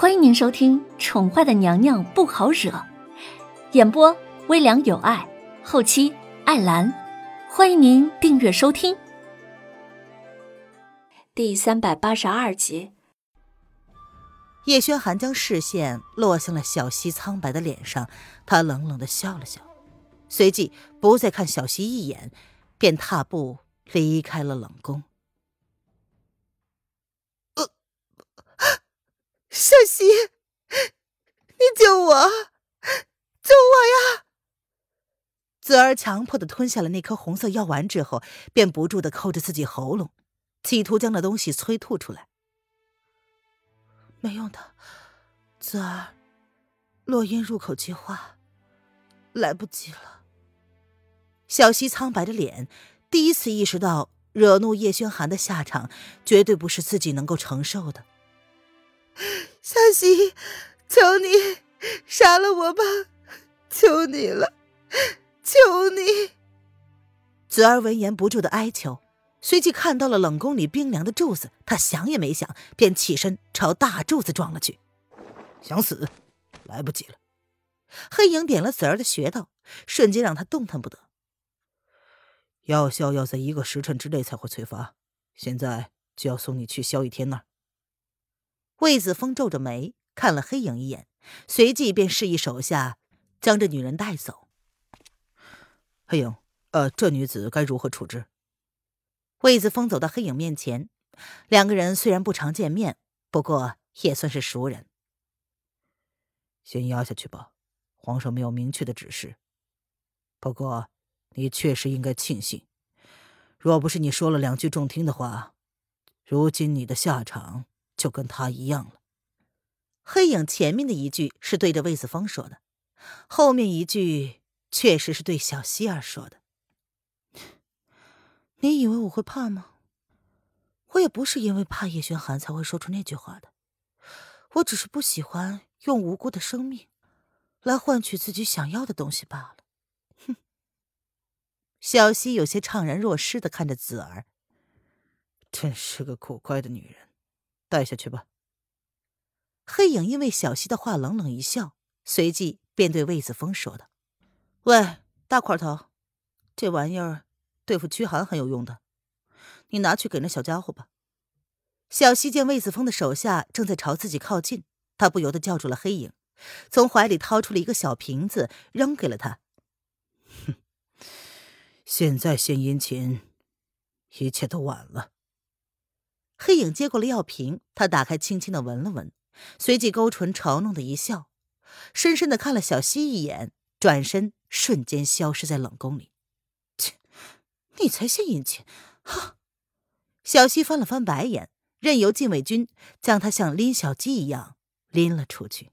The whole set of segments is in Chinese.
欢迎您收听《宠坏的娘娘不好惹》，演播微凉有爱，后期艾兰。欢迎您订阅收听。第三百八十二集，叶轩寒将视线落向了小溪苍白的脸上，他冷冷的笑了笑，随即不再看小溪一眼，便踏步离开了冷宫。小溪，你救我，救我呀！子儿强迫的吞下了那颗红色药丸之后，便不住的抠着自己喉咙，企图将那东西催吐出来。没用的，子儿，落音入口即化，来不及了。小溪苍白的脸，第一次意识到惹怒叶轩寒的下场，绝对不是自己能够承受的。小溪，求你杀了我吧！求你了，求你！子儿闻言不住的哀求，随即看到了冷宫里冰凉的柱子，他想也没想，便起身朝大柱子撞了去。想死，来不及了！黑影点了子儿的穴道，瞬间让他动弹不得。药效要在一个时辰之内才会催发，现在就要送你去萧逸天那儿。魏子峰皱着眉看了黑影一眼，随即便示意手下将这女人带走。黑影，呃，这女子该如何处置？魏子峰走到黑影面前，两个人虽然不常见面，不过也算是熟人。先压下去吧，皇上没有明确的指示。不过，你确实应该庆幸，若不是你说了两句中听的话，如今你的下场。就跟他一样了。黑影前面的一句是对着魏子峰说的，后面一句确实是对小希儿说的。你以为我会怕吗？我也不是因为怕叶轩寒才会说出那句话的，我只是不喜欢用无辜的生命来换取自己想要的东西罢了。哼。小希有些怅然若失的看着子儿，真是个古怪的女人。带下去吧。黑影因为小溪的话冷冷一笑，随即便对魏子峰说道：“喂，大块头，这玩意儿对付驱寒很有用的，你拿去给那小家伙吧。”小溪见魏子峰的手下正在朝自己靠近，他不由得叫住了黑影，从怀里掏出了一个小瓶子，扔给了他。哼，现在献殷勤，一切都晚了。黑影接过了药瓶，他打开，轻轻的闻了闻，随即勾唇嘲弄的一笑，深深的看了小溪一眼，转身瞬间消失在冷宫里。切，你才献殷勤！哈！小溪翻了翻白眼，任由禁卫军将他像拎小鸡一样拎了出去。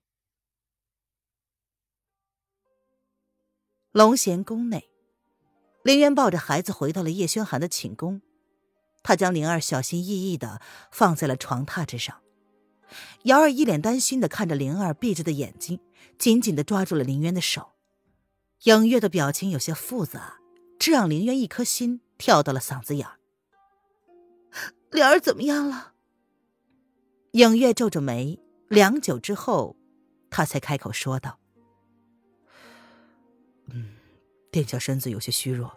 龙贤宫内，林渊抱着孩子回到了叶轩寒的寝宫。他将灵儿小心翼翼的放在了床榻之上，瑶儿一脸担心的看着灵儿闭着的眼睛，紧紧的抓住了林渊的手。影月的表情有些复杂，这让林渊一颗心跳到了嗓子眼儿。灵儿怎么样了？影月皱着眉，良久之后，他才开口说道：“嗯，殿下身子有些虚弱，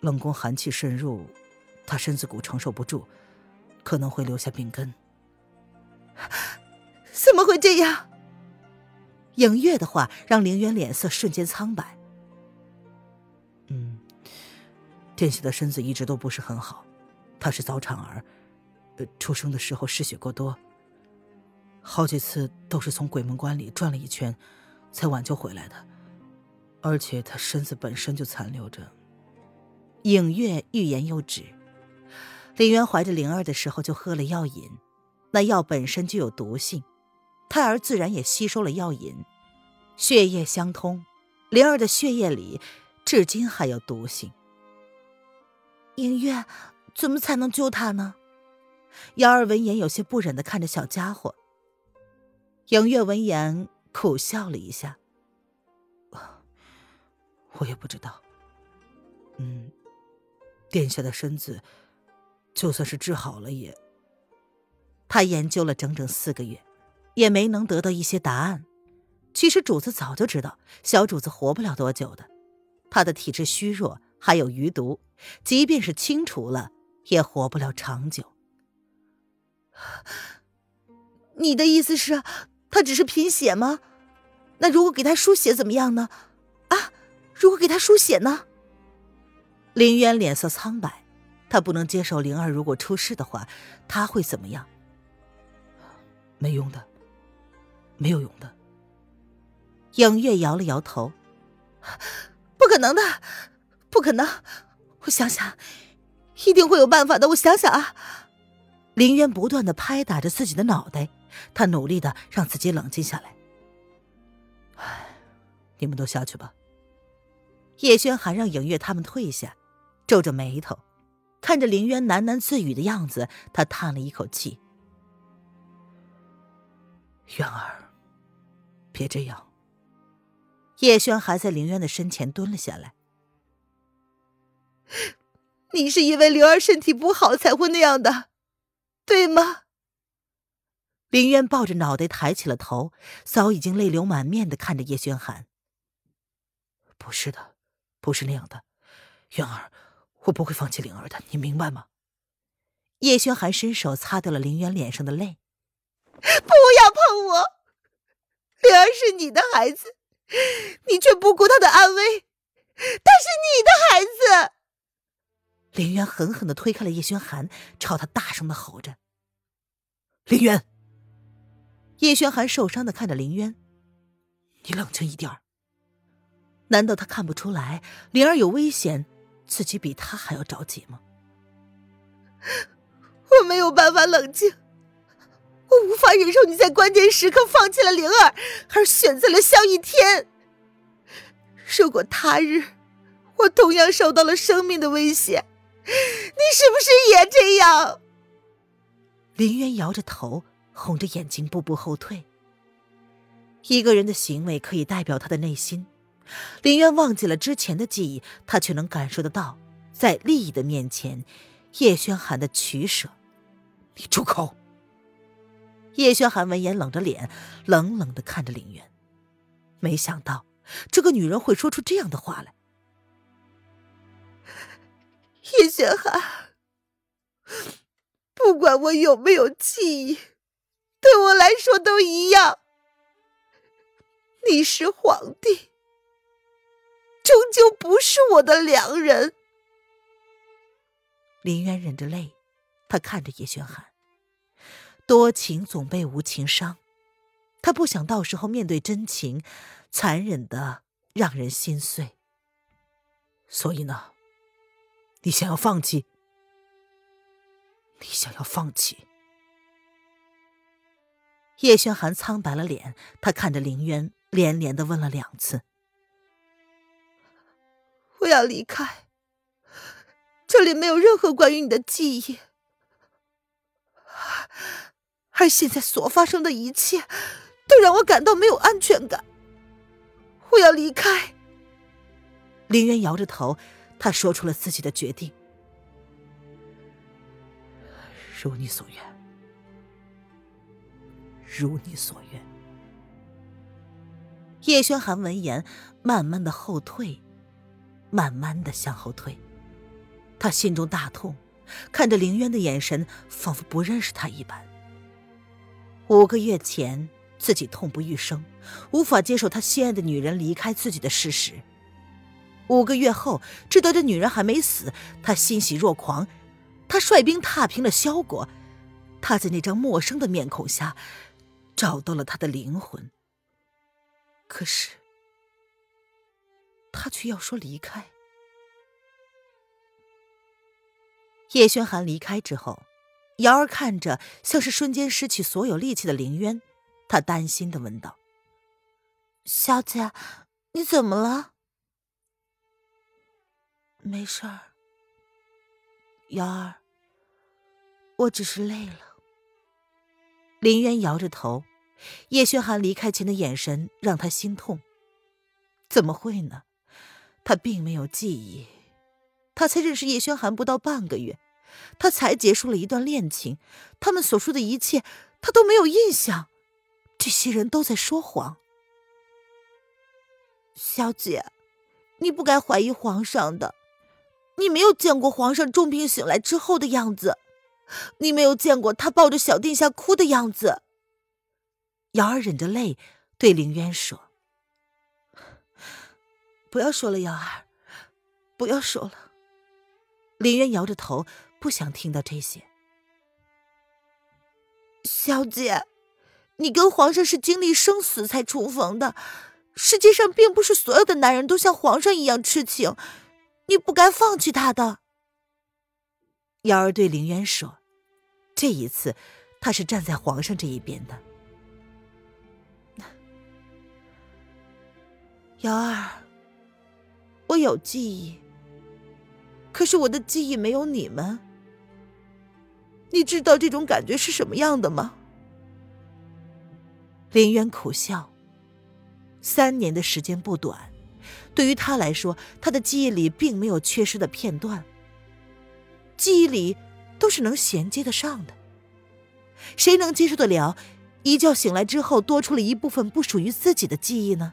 冷宫寒气渗入。”他身子骨承受不住，可能会留下病根。怎么会这样？影月的话让凌渊脸色瞬间苍白。嗯，殿下的身子一直都不是很好，他是早产儿，呃，出生的时候失血过多，好几次都是从鬼门关里转了一圈，才挽救回来的。而且他身子本身就残留着。影月欲言又止。林渊怀着灵儿的时候就喝了药引，那药本身就有毒性，胎儿自然也吸收了药引，血液相通，灵儿的血液里至今还有毒性。影月，怎么才能救他呢？瑶儿闻言有些不忍的看着小家伙。影月闻言苦笑了一下，我也不知道。嗯，殿下的身子。就算是治好了，也……他研究了整整四个月，也没能得到一些答案。其实主子早就知道小主子活不了多久的，他的体质虚弱，还有余毒，即便是清除了，也活不了长久。你的意思是，他只是贫血吗？那如果给他输血怎么样呢？啊，如果给他输血呢？林渊脸色苍白，他不能接受灵儿如果出事的话，他会怎么样？没用的，没有用的。影月摇了摇头，不可能的，不可能！我想想，一定会有办法的。我想想啊。林渊不断的拍打着自己的脑袋，他努力的让自己冷静下来。唉，你们都下去吧。叶轩寒让影月他们退下，皱着眉头，看着林渊喃喃自语的样子，他叹了一口气：“渊儿，别这样。”叶轩还在林渊的身前蹲了下来。你是因为灵儿身体不好才会那样的，对吗？林渊抱着脑袋抬起了头，早已经泪流满面的看着叶轩寒。不是的，不是那样的，渊儿，我不会放弃灵儿的，你明白吗？叶轩寒伸手擦掉了林渊脸上的泪。不要碰我，灵儿是你的孩子。你却不顾他的安危，他是你的孩子。林渊狠狠的推开了叶轩寒，朝他大声的吼着：“林渊！”叶轩寒受伤的看着林渊：“你冷静一点难道他看不出来灵儿有危险，自己比他还要着急吗？我没有办法冷静。我无法忍受你在关键时刻放弃了灵儿，而选择了萧逸天。如果他日我同样受到了生命的威胁，你是不是也这样？林渊摇着头，红着眼睛，步步后退。一个人的行为可以代表他的内心。林渊忘记了之前的记忆，他却能感受得到，在利益的面前，叶轩寒的取舍。你住口！叶轩寒闻言冷着脸，冷冷的看着林渊。没想到这个女人会说出这样的话来。叶轩寒，不管我有没有记忆，对我来说都一样。你是皇帝，终究不是我的良人。林渊忍着泪，他看着叶轩寒。多情总被无情伤，他不想到时候面对真情，残忍的让人心碎。所以呢，你想要放弃？你想要放弃？叶轩寒苍白了脸，他看着林渊，连连的问了两次：“要离开，这里没有任何关于你的记忆。”而现在所发生的一切，都让我感到没有安全感。我要离开。林渊摇着头，他说出了自己的决定。如你所愿，如你所愿。叶轩寒闻言，慢慢的后退，慢慢的向后退。他心中大痛，看着林渊的眼神，仿佛不认识他一般。五个月前，自己痛不欲生，无法接受他心爱的女人离开自己的事实。五个月后，知道这女人还没死，他欣喜若狂。他率兵踏平了萧国，他在那张陌生的面孔下，找到了他的灵魂。可是，他却要说离开。叶轩寒离开之后。瑶儿看着像是瞬间失去所有力气的凌渊，他担心的问道：“小姐，你怎么了？”“没事儿。”瑶儿，我只是累了。林渊摇着头，叶轩寒离开前的眼神让他心痛。怎么会呢？他并没有记忆，他才认识叶轩寒不到半个月。他才结束了一段恋情，他们所说的一切，他都没有印象。这些人都在说谎。小姐，你不该怀疑皇上的。你没有见过皇上重病醒来之后的样子，你没有见过他抱着小殿下哭的样子。瑶儿忍着泪对凌渊说：“不要说了，瑶儿，不要说了。”林渊摇着头，不想听到这些。小姐，你跟皇上是经历生死才重逢的，世界上并不是所有的男人都像皇上一样痴情。你不该放弃他的。瑶儿对林渊说：“这一次，他是站在皇上这一边的。”瑶儿，我有记忆，可是我的记忆没有你们。你知道这种感觉是什么样的吗？林渊苦笑。三年的时间不短。对于他来说，他的记忆里并没有缺失的片段。记忆里都是能衔接得上的。谁能接受得了一觉醒来之后多出了一部分不属于自己的记忆呢？